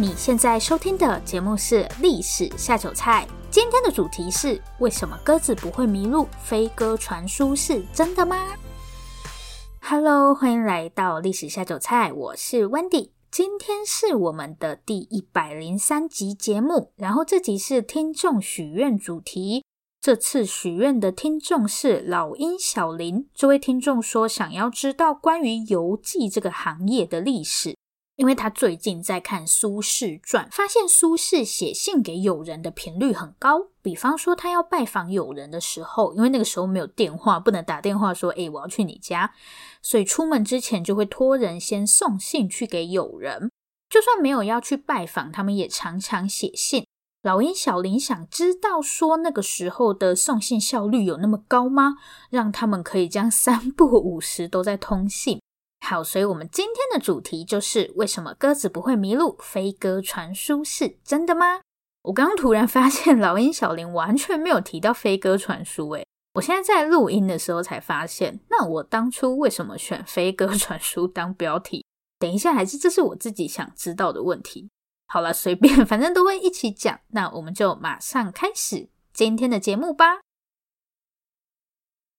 你现在收听的节目是《历史下酒菜》。今天的主题是：为什么鸽子不会迷路？飞鸽传书是真的吗？Hello，欢迎来到历史下酒菜，我是 Wendy。今天是我们的第一百零三集节目，然后这集是听众许愿主题。这次许愿的听众是老鹰小林，这位听众说想要知道关于邮寄这个行业的历史。因为他最近在看《苏轼传》，发现苏轼写信给友人的频率很高。比方说，他要拜访友人的时候，因为那个时候没有电话，不能打电话说“诶，我要去你家”，所以出门之前就会托人先送信去给友人。就算没有要去拜访，他们也常常写信。老鹰小林想知道说，那个时候的送信效率有那么高吗？让他们可以将三不五时都在通信。好，所以我们今天的主题就是为什么鸽子不会迷路？飞鸽传书是真的吗？我刚突然发现老鹰小林完全没有提到飞鸽传书，诶，我现在在录音的时候才发现，那我当初为什么选飞鸽传书当标题？等一下，还是这是我自己想知道的问题。好了，随便，反正都会一起讲，那我们就马上开始今天的节目吧。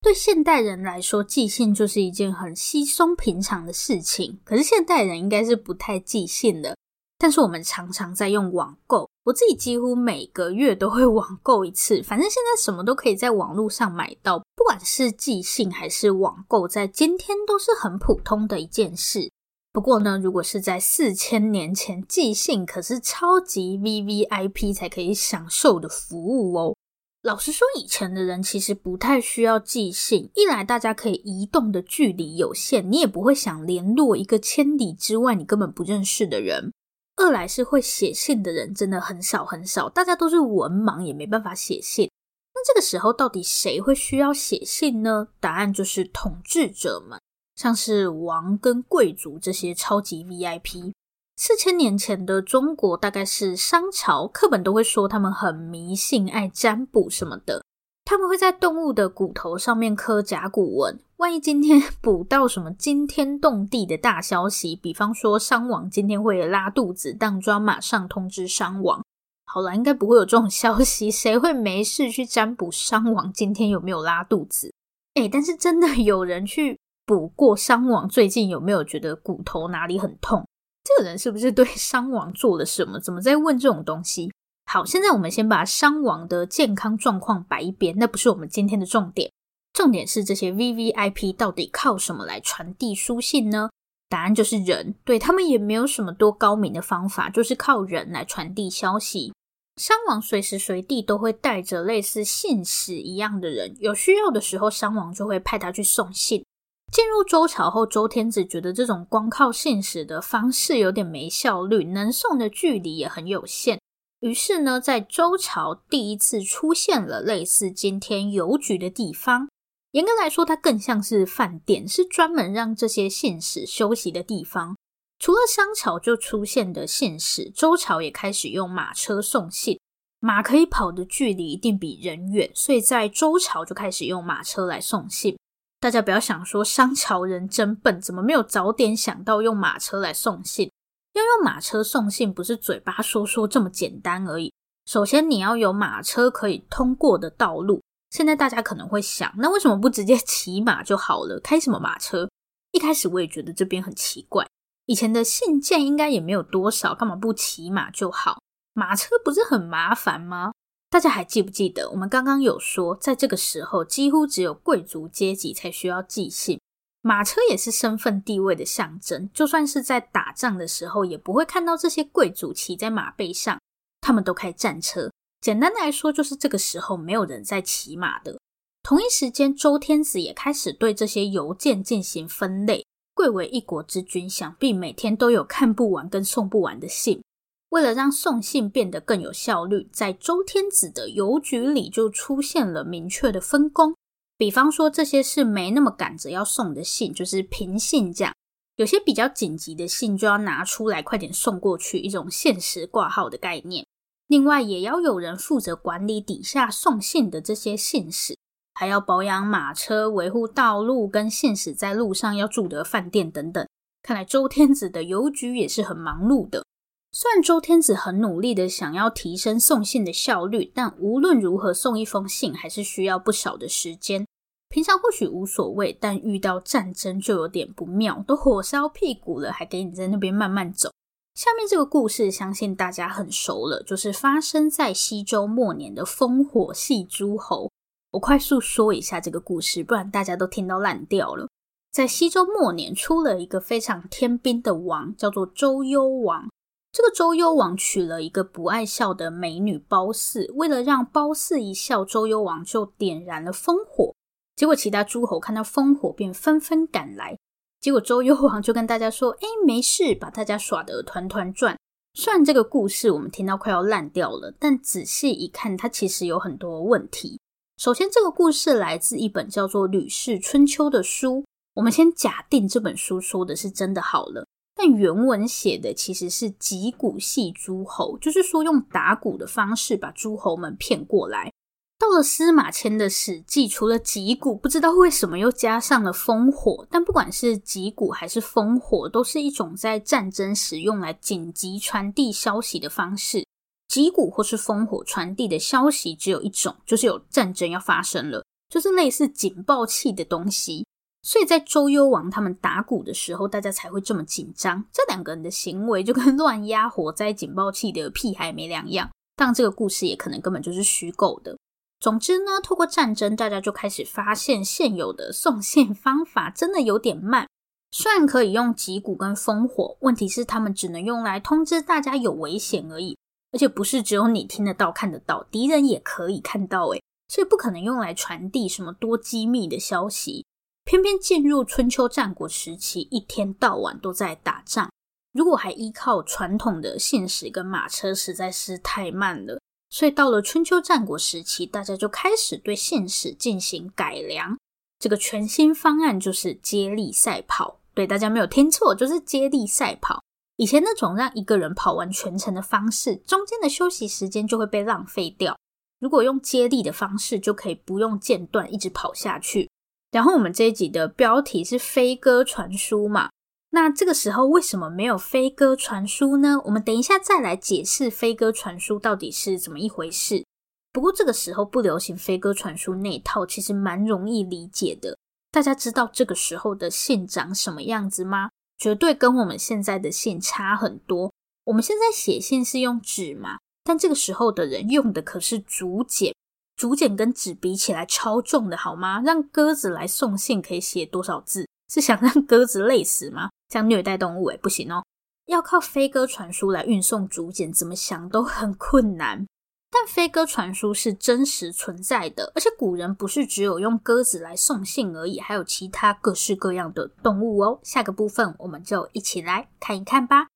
对现代人来说，寄信就是一件很稀松平常的事情。可是现代人应该是不太寄信的，但是我们常常在用网购。我自己几乎每个月都会网购一次。反正现在什么都可以在网络上买到，不管是寄信还是网购，在今天都是很普通的一件事。不过呢，如果是在四千年前，寄信可是超级 VVIP 才可以享受的服务哦。老实说，以前的人其实不太需要寄信。一来，大家可以移动的距离有限，你也不会想联络一个千里之外你根本不认识的人；二来是会写信的人真的很少很少，大家都是文盲，也没办法写信。那这个时候，到底谁会需要写信呢？答案就是统治者们，像是王跟贵族这些超级 VIP。四千年前的中国大概是商朝，课本都会说他们很迷信、爱占卜什么的。他们会在动物的骨头上面刻甲骨文，万一今天卜到什么惊天动地的大消息，比方说商王今天会拉肚子，当庄马上通知商王。好了，应该不会有这种消息，谁会没事去占卜商王今天有没有拉肚子？诶，但是真的有人去卜过商王最近有没有觉得骨头哪里很痛？这个人是不是对商王做了什么？怎么在问这种东西？好，现在我们先把商王的健康状况摆一边，那不是我们今天的重点。重点是这些 VVIP 到底靠什么来传递书信呢？答案就是人，对，他们也没有什么多高明的方法，就是靠人来传递消息。商王随时随地都会带着类似信使一样的人，有需要的时候，商王就会派他去送信。进入周朝后，周天子觉得这种光靠信使的方式有点没效率，能送的距离也很有限。于是呢，在周朝第一次出现了类似今天邮局的地方。严格来说，它更像是饭店，是专门让这些信使休息的地方。除了商朝就出现的信使，周朝也开始用马车送信。马可以跑的距离一定比人远，所以在周朝就开始用马车来送信。大家不要想说商朝人真笨，怎么没有早点想到用马车来送信？要用马车送信，不是嘴巴说说这么简单而已。首先，你要有马车可以通过的道路。现在大家可能会想，那为什么不直接骑马就好了？开什么马车？一开始我也觉得这边很奇怪。以前的信件应该也没有多少，干嘛不骑马就好？马车不是很麻烦吗？大家还记不记得，我们刚刚有说，在这个时候，几乎只有贵族阶级才需要寄信。马车也是身份地位的象征，就算是在打仗的时候，也不会看到这些贵族骑在马背上。他们都开战车。简单的来说，就是这个时候没有人在骑马的。同一时间，周天子也开始对这些邮件进行分类。贵为一国之君，想必每天都有看不完跟送不完的信。为了让送信变得更有效率，在周天子的邮局里就出现了明确的分工。比方说，这些是没那么赶着要送的信，就是平信这样；有些比较紧急的信，就要拿出来快点送过去，一种限时挂号的概念。另外，也要有人负责管理底下送信的这些信使，还要保养马车、维护道路，跟信使在路上要住的饭店等等。看来周天子的邮局也是很忙碌的。虽然周天子很努力的想要提升送信的效率，但无论如何送一封信还是需要不少的时间。平常或许无所谓，但遇到战争就有点不妙，都火烧屁股了，还给你在那边慢慢走。下面这个故事相信大家很熟了，就是发生在西周末年的烽火戏诸侯。我快速说一下这个故事，不然大家都听到烂掉了。在西周末年，出了一个非常天兵的王，叫做周幽王。这个周幽王娶了一个不爱笑的美女褒姒，为了让褒姒一笑，周幽王就点燃了烽火。结果其他诸侯看到烽火，便纷纷赶来。结果周幽王就跟大家说：“哎，没事，把大家耍得团团转。”虽然这个故事我们听到快要烂掉了，但仔细一看，它其实有很多问题。首先，这个故事来自一本叫做《吕氏春秋》的书。我们先假定这本书说的是真的好了。但原文写的其实是击鼓戏诸侯，就是说用打鼓的方式把诸侯们骗过来。到了司马迁的《史记》，除了击鼓，不知道为什么又加上了烽火。但不管是击鼓还是烽火，都是一种在战争时用来紧急传递消息的方式。击鼓或是烽火传递的消息只有一种，就是有战争要发生了，就是类似警报器的东西。所以在周幽王他们打鼓的时候，大家才会这么紧张。这两个人的行为就跟 乱压火灾警报器的屁孩没两样。当然，这个故事也可能根本就是虚构的。总之呢，透过战争，大家就开始发现现有的送信方法真的有点慢。虽然可以用击鼓跟烽火，问题是他们只能用来通知大家有危险而已，而且不是只有你听得到、看得到，敌人也可以看到。诶，所以不可能用来传递什么多机密的消息。偏偏进入春秋战国时期，一天到晚都在打仗。如果还依靠传统的信使跟马车，实在是太慢了。所以到了春秋战国时期，大家就开始对信使进行改良。这个全新方案就是接力赛跑。对，大家没有听错，就是接力赛跑。以前那种让一个人跑完全程的方式，中间的休息时间就会被浪费掉。如果用接力的方式，就可以不用间断，一直跑下去。然后我们这一集的标题是飞鸽传书嘛，那这个时候为什么没有飞鸽传书呢？我们等一下再来解释飞鸽传书到底是怎么一回事。不过这个时候不流行飞鸽传书那一套，其实蛮容易理解的。大家知道这个时候的信长什么样子吗？绝对跟我们现在的信差很多。我们现在写信是用纸嘛，但这个时候的人用的可是竹简。竹简跟纸比起来超重的，好吗？让鸽子来送信可以写多少字？是想让鸽子累死吗？这样虐待动物诶，不行哦。要靠飞鸽传书来运送竹简，怎么想都很困难。但飞鸽传书是真实存在的，而且古人不是只有用鸽子来送信而已，还有其他各式各样的动物哦。下个部分我们就一起来看一看吧。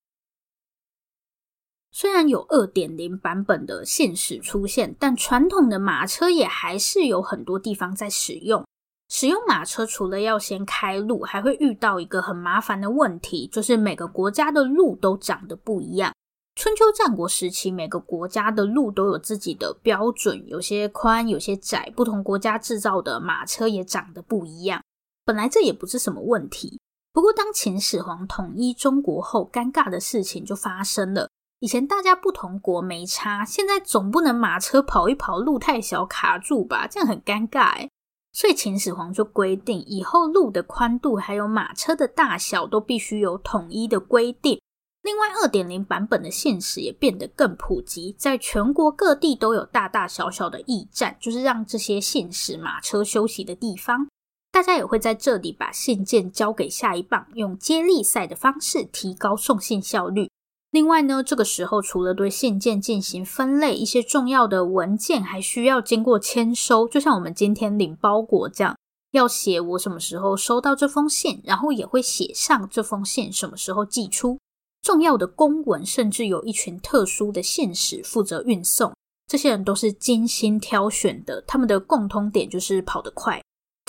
虽然有二点零版本的现实出现，但传统的马车也还是有很多地方在使用。使用马车除了要先开路，还会遇到一个很麻烦的问题，就是每个国家的路都长得不一样。春秋战国时期，每个国家的路都有自己的标准，有些宽，有些窄。不同国家制造的马车也长得不一样。本来这也不是什么问题，不过当秦始皇统一中国后，尴尬的事情就发生了。以前大家不同国没差，现在总不能马车跑一跑，路太小卡住吧？这样很尴尬诶。所以秦始皇就规定，以后路的宽度还有马车的大小都必须有统一的规定。另外，二点零版本的信使也变得更普及，在全国各地都有大大小小的驿站，就是让这些信使马车休息的地方。大家也会在这里把信件交给下一棒，用接力赛的方式提高送信效率。另外呢，这个时候除了对信件进行分类，一些重要的文件还需要经过签收，就像我们今天领包裹这样，要写我什么时候收到这封信，然后也会写上这封信什么时候寄出。重要的公文甚至有一群特殊的信使负责运送，这些人都是精心挑选的，他们的共通点就是跑得快。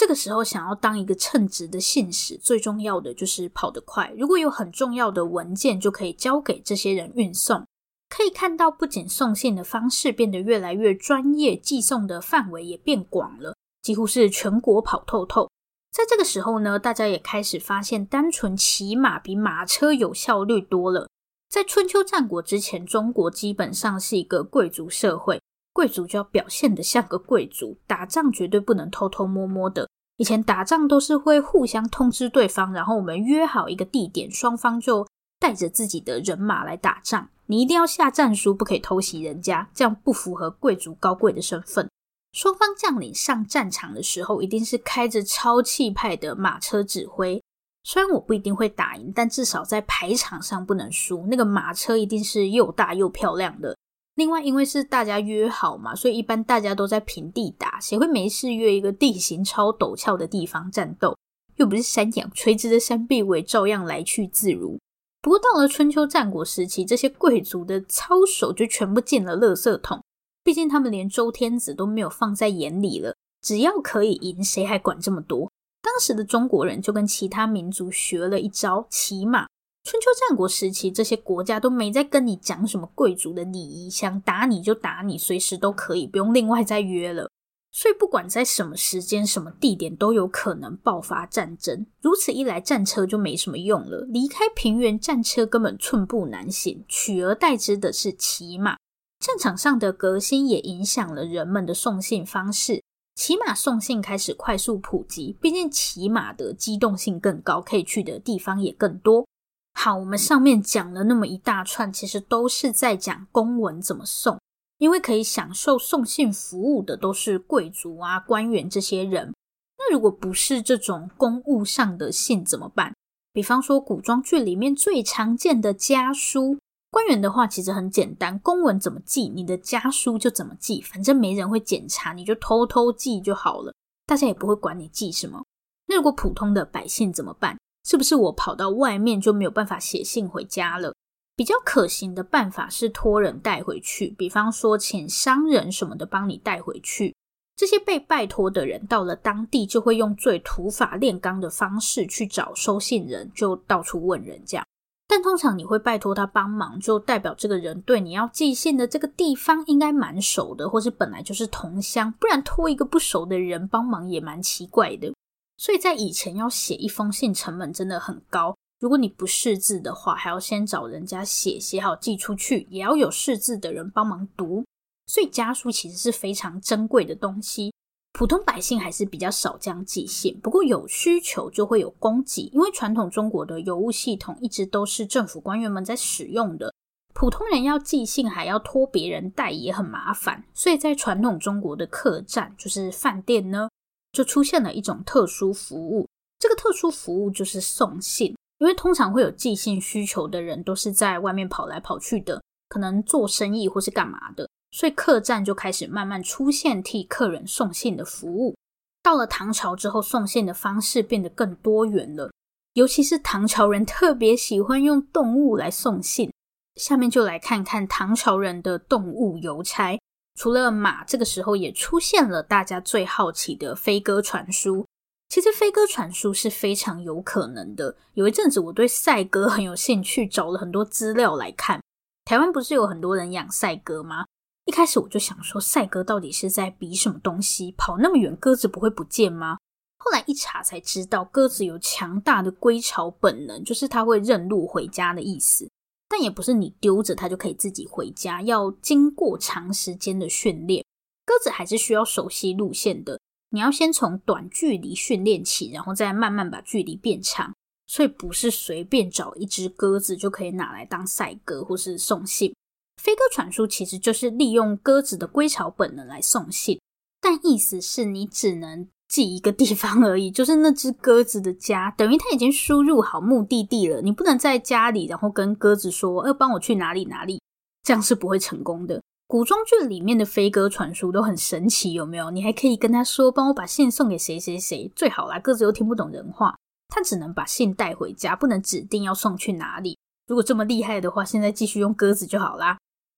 这个时候，想要当一个称职的信使，最重要的就是跑得快。如果有很重要的文件，就可以交给这些人运送。可以看到，不仅送信的方式变得越来越专业，寄送的范围也变广了，几乎是全国跑透透。在这个时候呢，大家也开始发现，单纯骑马比马车有效率多了。在春秋战国之前，中国基本上是一个贵族社会。贵族就要表现得像个贵族，打仗绝对不能偷偷摸摸的。以前打仗都是会互相通知对方，然后我们约好一个地点，双方就带着自己的人马来打仗。你一定要下战书，不可以偷袭人家，这样不符合贵族高贵的身份。双方将领上战场的时候，一定是开着超气派的马车指挥。虽然我不一定会打赢，但至少在排场上不能输。那个马车一定是又大又漂亮的。另外，因为是大家约好嘛，所以一般大家都在平地打，谁会没事约一个地形超陡峭的地方战斗？又不是山羊，垂直的山壁我也照样来去自如。不过到了春秋战国时期，这些贵族的操守就全部进了垃圾桶，毕竟他们连周天子都没有放在眼里了，只要可以赢，谁还管这么多？当时的中国人就跟其他民族学了一招，骑马。春秋战国时期，这些国家都没在跟你讲什么贵族的礼仪，想打你就打你，随时都可以，不用另外再约了。所以不管在什么时间、什么地点，都有可能爆发战争。如此一来，战车就没什么用了。离开平原，战车根本寸步难行，取而代之的是骑马。战场上的革新也影响了人们的送信方式，骑马送信开始快速普及。毕竟骑马的机动性更高，可以去的地方也更多。好，我们上面讲了那么一大串，其实都是在讲公文怎么送。因为可以享受送信服务的都是贵族啊、官员这些人。那如果不是这种公务上的信怎么办？比方说古装剧里面最常见的家书。官员的话其实很简单，公文怎么寄，你的家书就怎么寄，反正没人会检查，你就偷偷寄就好了，大家也不会管你寄什么。那如果普通的百姓怎么办？是不是我跑到外面就没有办法写信回家了？比较可行的办法是托人带回去，比方说请商人什么的帮你带回去。这些被拜托的人到了当地，就会用最土法炼钢的方式去找收信人，就到处问人这样。但通常你会拜托他帮忙，就代表这个人对你要寄信的这个地方应该蛮熟的，或是本来就是同乡，不然托一个不熟的人帮忙也蛮奇怪的。所以在以前要写一封信成本真的很高，如果你不识字的话，还要先找人家写，写好寄出去，也要有识字的人帮忙读。所以家书其实是非常珍贵的东西，普通百姓还是比较少这样寄信。不过有需求就会有供给，因为传统中国的邮务系统一直都是政府官员们在使用的，普通人要寄信还要托别人带也很麻烦，所以在传统中国的客栈，就是饭店呢。就出现了一种特殊服务，这个特殊服务就是送信。因为通常会有寄信需求的人都是在外面跑来跑去的，可能做生意或是干嘛的，所以客栈就开始慢慢出现替客人送信的服务。到了唐朝之后，送信的方式变得更多元了，尤其是唐朝人特别喜欢用动物来送信。下面就来看看唐朝人的动物邮差。除了马，这个时候也出现了大家最好奇的飞鸽传书。其实飞鸽传书是非常有可能的。有一阵子我对赛鸽很有兴趣，找了很多资料来看。台湾不是有很多人养赛鸽吗？一开始我就想说，赛鸽到底是在比什么东西？跑那么远，鸽子不会不见吗？后来一查才知道，鸽子有强大的归巢本能，就是它会认路回家的意思。但也不是你丢着它就可以自己回家，要经过长时间的训练。鸽子还是需要熟悉路线的，你要先从短距离训练起，然后再慢慢把距离变长。所以不是随便找一只鸽子就可以拿来当赛鸽或是送信。飞鸽传书其实就是利用鸽子的归巢本能来送信，但意思是你只能记一个地方 而已，就是那只鸽子的家，等于他已经输入好目的地了。你不能在家里，然后跟鸽子说：“要帮我去哪里哪里。”这样是不会成功的。古装剧里面的飞鸽传书都很神奇，有没有？你还可以跟他说：“帮我把信送给谁谁谁。”最好啦，鸽子又听不懂人话，他只能把信带回家，不能指定要送去哪里。如果这么厉害的话，现在继续用鸽子就好啦。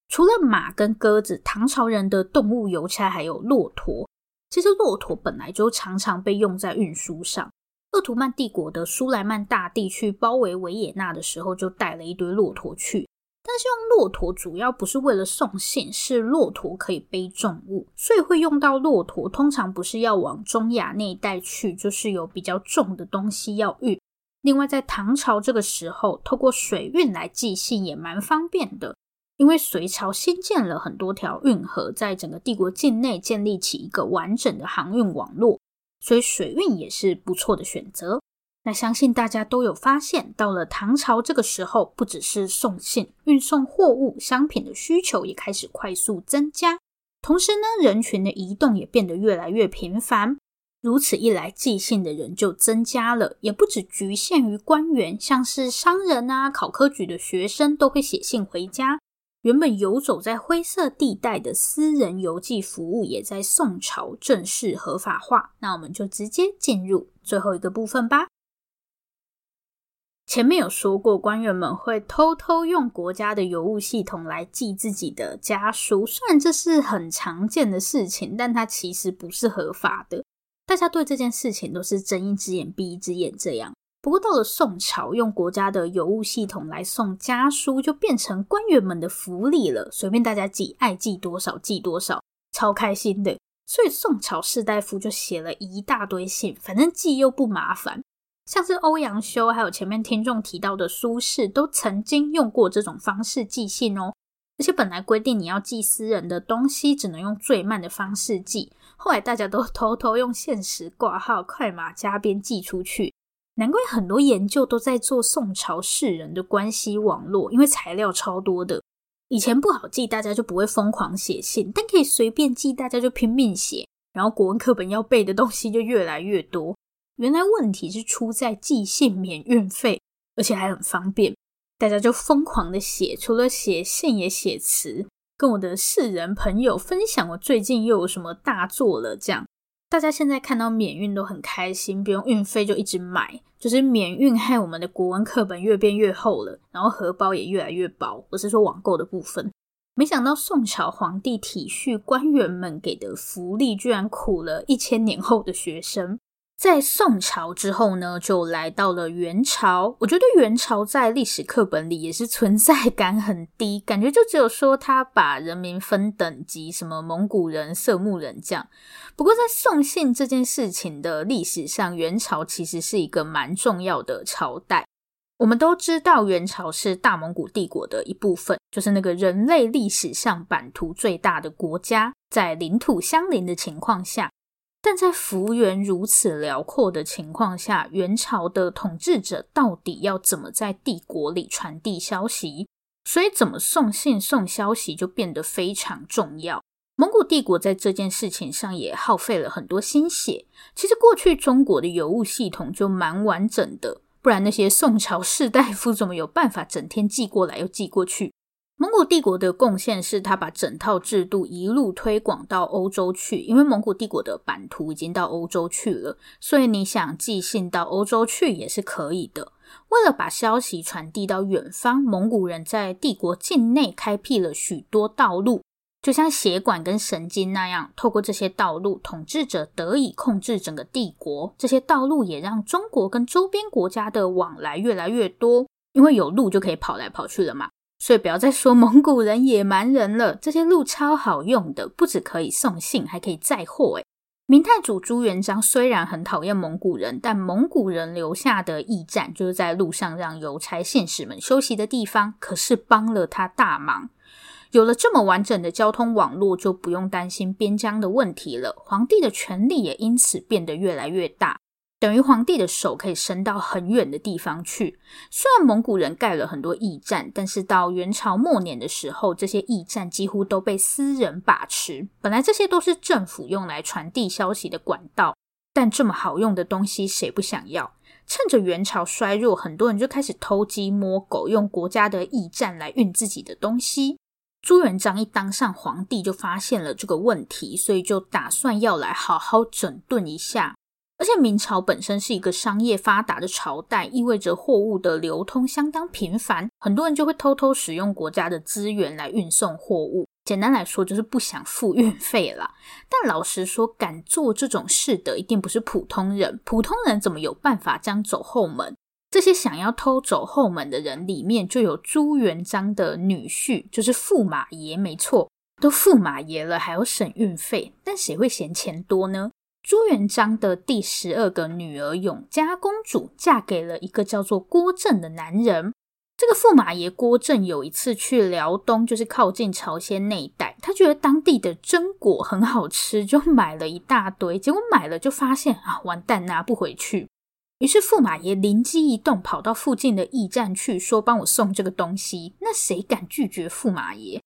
除了马跟鸽子，唐朝人的动物邮差还有骆驼。其实骆驼本来就常常被用在运输上。鄂图曼帝国的苏莱曼大帝去包围维也纳的时候，就带了一堆骆驼去。但是用骆驼主要不是为了送信，是骆驼可以背重物，所以会用到骆驼。通常不是要往中亚那一带去，就是有比较重的东西要运。另外，在唐朝这个时候，透过水运来寄信也蛮方便的。因为隋朝新建了很多条运河，在整个帝国境内建立起一个完整的航运网络，所以水运也是不错的选择。那相信大家都有发现，到了唐朝这个时候，不只是送信、运送货物、商品的需求也开始快速增加，同时呢，人群的移动也变得越来越频繁。如此一来，寄信的人就增加了，也不只局限于官员，像是商人啊、考科举的学生都会写信回家。原本游走在灰色地带的私人邮寄服务，也在宋朝正式合法化。那我们就直接进入最后一个部分吧。前面有说过，官员们会偷偷用国家的邮务系统来寄自己的家书，虽然这是很常见的事情，但它其实不是合法的。大家对这件事情都是睁一只眼闭一只眼这样。不过到了宋朝，用国家的邮务系统来送家书，就变成官员们的福利了，随便大家寄，爱寄多少寄多少，超开心的。所以宋朝士大夫就写了一大堆信，反正寄又不麻烦。像是欧阳修，还有前面听众提到的苏轼，都曾经用过这种方式寄信哦。而且本来规定你要寄私人的东西，只能用最慢的方式寄，后来大家都 偷偷用限时挂号、快马加鞭寄出去。难怪很多研究都在做宋朝士人的关系网络，因为材料超多的。以前不好记，大家就不会疯狂写信，但可以随便记，大家就拼命写，然后国文课本要背的东西就越来越多。原来问题是出在寄信免运费，而且还很方便，大家就疯狂的写，除了写信也写词，跟我的士人朋友分享我最近又有什么大作了，这样。大家现在看到免运都很开心，不用运费就一直买，就是免运害我们的国文课本越变越厚了，然后荷包也越来越薄。我是说网购的部分。没想到宋朝皇帝体恤官员们给的福利，居然苦了一千年后的学生。在宋朝之后呢，就来到了元朝。我觉得元朝在历史课本里也是存在感很低，感觉就只有说他把人民分等级，什么蒙古人、色目人这样。不过在送信这件事情的历史上，元朝其实是一个蛮重要的朝代。我们都知道元朝是大蒙古帝国的一部分，就是那个人类历史上版图最大的国家，在领土相邻的情况下。但在幅员如此辽阔的情况下，元朝的统治者到底要怎么在帝国里传递消息？所以，怎么送信、送消息就变得非常重要。蒙古帝国在这件事情上也耗费了很多心血。其实，过去中国的邮务系统就蛮完整的，不然那些宋朝士大夫怎么有办法整天寄过来又寄过去？蒙古帝国的贡献是，他把整套制度一路推广到欧洲去。因为蒙古帝国的版图已经到欧洲去了，所以你想寄信到欧洲去也是可以的。为了把消息传递到远方，蒙古人在帝国境内开辟了许多道路，就像血管跟神经那样，透过这些道路，统治者得以控制整个帝国。这些道路也让中国跟周边国家的往来越来越多，因为有路就可以跑来跑去了嘛。所以不要再说蒙古人野蛮人了，这些路超好用的，不只可以送信，还可以载货。诶，明太祖朱元璋虽然很讨厌蒙古人，但蒙古人留下的驿站，就是在路上让邮差信使们休息的地方，可是帮了他大忙。有了这么完整的交通网络，就不用担心边疆的问题了。皇帝的权力也因此变得越来越大。等于皇帝的手可以伸到很远的地方去。虽然蒙古人盖了很多驿站，但是到元朝末年的时候，这些驿站几乎都被私人把持。本来这些都是政府用来传递消息的管道，但这么好用的东西，谁不想要？趁着元朝衰弱，很多人就开始偷鸡摸狗，用国家的驿站来运自己的东西。朱元璋一当上皇帝，就发现了这个问题，所以就打算要来好好整顿一下。而且明朝本身是一个商业发达的朝代，意味着货物的流通相当频繁，很多人就会偷偷使用国家的资源来运送货物。简单来说，就是不想付运费啦。但老实说，敢做这种事的一定不是普通人。普通人怎么有办法这样走后门？这些想要偷走后门的人里面，就有朱元璋的女婿，就是驸马爷。没错，都驸马爷了，还要省运费，但谁会嫌钱多呢？朱元璋的第十二个女儿永嘉公主，嫁给了一个叫做郭正的男人。这个驸马爷郭正有一次去辽东，就是靠近朝鲜那一带，他觉得当地的榛果很好吃，就买了一大堆。结果买了就发现啊，完蛋，拿不回去。于是驸马爷灵机一动，跑到附近的驿站去，说帮我送这个东西。那谁敢拒绝驸马爷？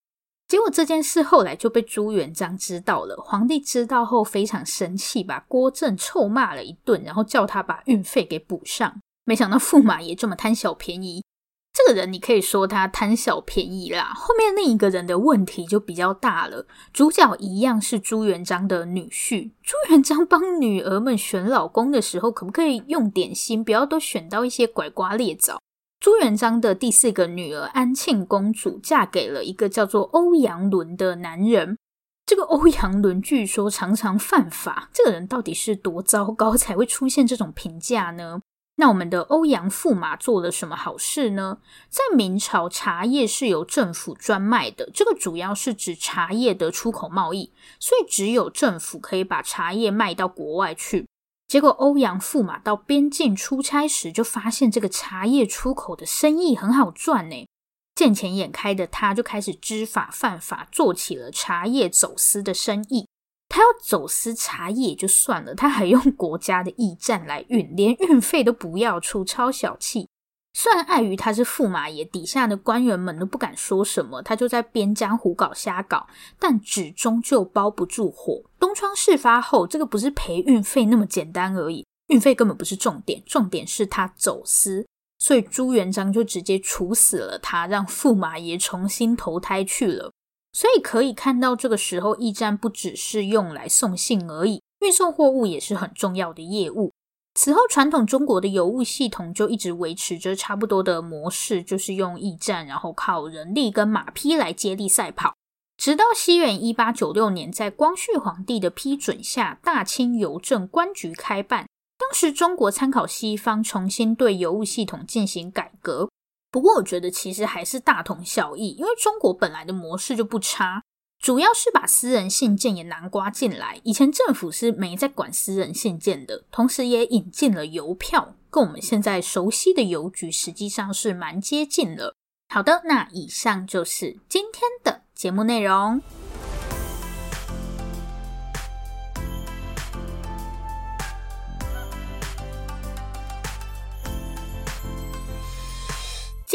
结果这件事后来就被朱元璋知道了。皇帝知道后非常生气，把郭正臭骂了一顿，然后叫他把运费给补上。没想到驸马爷这么贪小便宜。这个人你可以说他贪小便宜啦，后面另一个人的问题就比较大了。主角一样是朱元璋的女婿，朱元璋帮女儿们选老公的时候，可不可以用点心，不要都选到一些拐瓜裂枣？朱元璋的第四个女儿安庆公主嫁给了一个叫做欧阳伦的男人，这个欧阳伦据说常常犯法，这个人到底是多糟糕才会出现这种评价呢？那我们的欧阳驸马做了什么好事呢？在明朝，茶叶是由政府专卖的，这个主要是指茶叶的出口贸易，所以只有政府可以把茶叶卖到国外去。结果欧阳驸马到边境出差时，就发现这个茶叶出口的生意很好赚呢。见钱眼开的他，就开始知法犯法，做起了茶叶走私的生意。他要走私茶叶就算了，他还用国家的驿站来运，连运费都不要出，超小气。虽然碍于他是驸马爷，底下的官员们都不敢说什么，他就在边疆胡搞瞎搞，但纸终究包不住火。东窗事发后，这个不是赔运费那么简单而已，运费根本不是重点，重点是他走私，所以朱元璋就直接处死了他，让驸马爷重新投胎去了。所以可以看到，这个时候驿站不只是用来送信而已，运送货物也是很重要的业务。此后，传统中国的邮务系统就一直维持着差不多的模式，就是用驿站，然后靠人力跟马匹来接力赛跑。直到西元一八九六年，在光绪皇帝的批准下，大清邮政官局开办。当时中国参考西方，重新对邮务系统进行改革。不过，我觉得其实还是大同小异，因为中国本来的模式就不差，主要是把私人信件也南瓜进来。以前政府是没在管私人信件的，同时也引进了邮票，跟我们现在熟悉的邮局实际上是蛮接近了。好的，那以上就是今天的节目内容。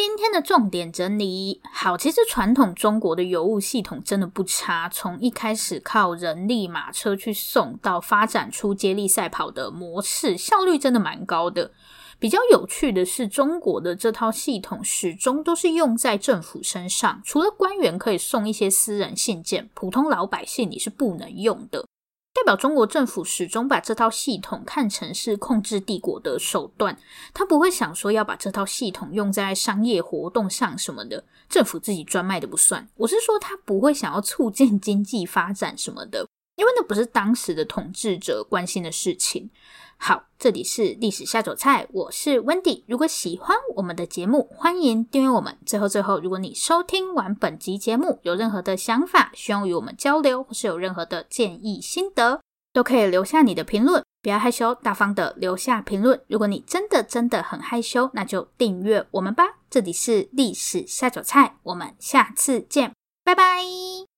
今天的重点整理好，其实传统中国的邮务系统真的不差，从一开始靠人力马车去送，到发展出接力赛跑的模式，效率真的蛮高的。比较有趣的是，中国的这套系统始终都是用在政府身上，除了官员可以送一些私人信件，普通老百姓你是不能用的。代表中国政府始终把这套系统看成是控制帝国的手段，他不会想说要把这套系统用在商业活动上什么的，政府自己专卖的不算。我是说，他不会想要促进经济发展什么的，因为那不是当时的统治者关心的事情。好，这里是历史下酒菜，我是 Wendy。如果喜欢我们的节目，欢迎订阅我们。最后，最后，如果你收听完本集节目，有任何的想法，希望与我们交流，或是有任何的建议心得，都可以留下你的评论，不要害羞，大方的留下评论。如果你真的真的很害羞，那就订阅我们吧。这里是历史下酒菜，我们下次见，拜拜。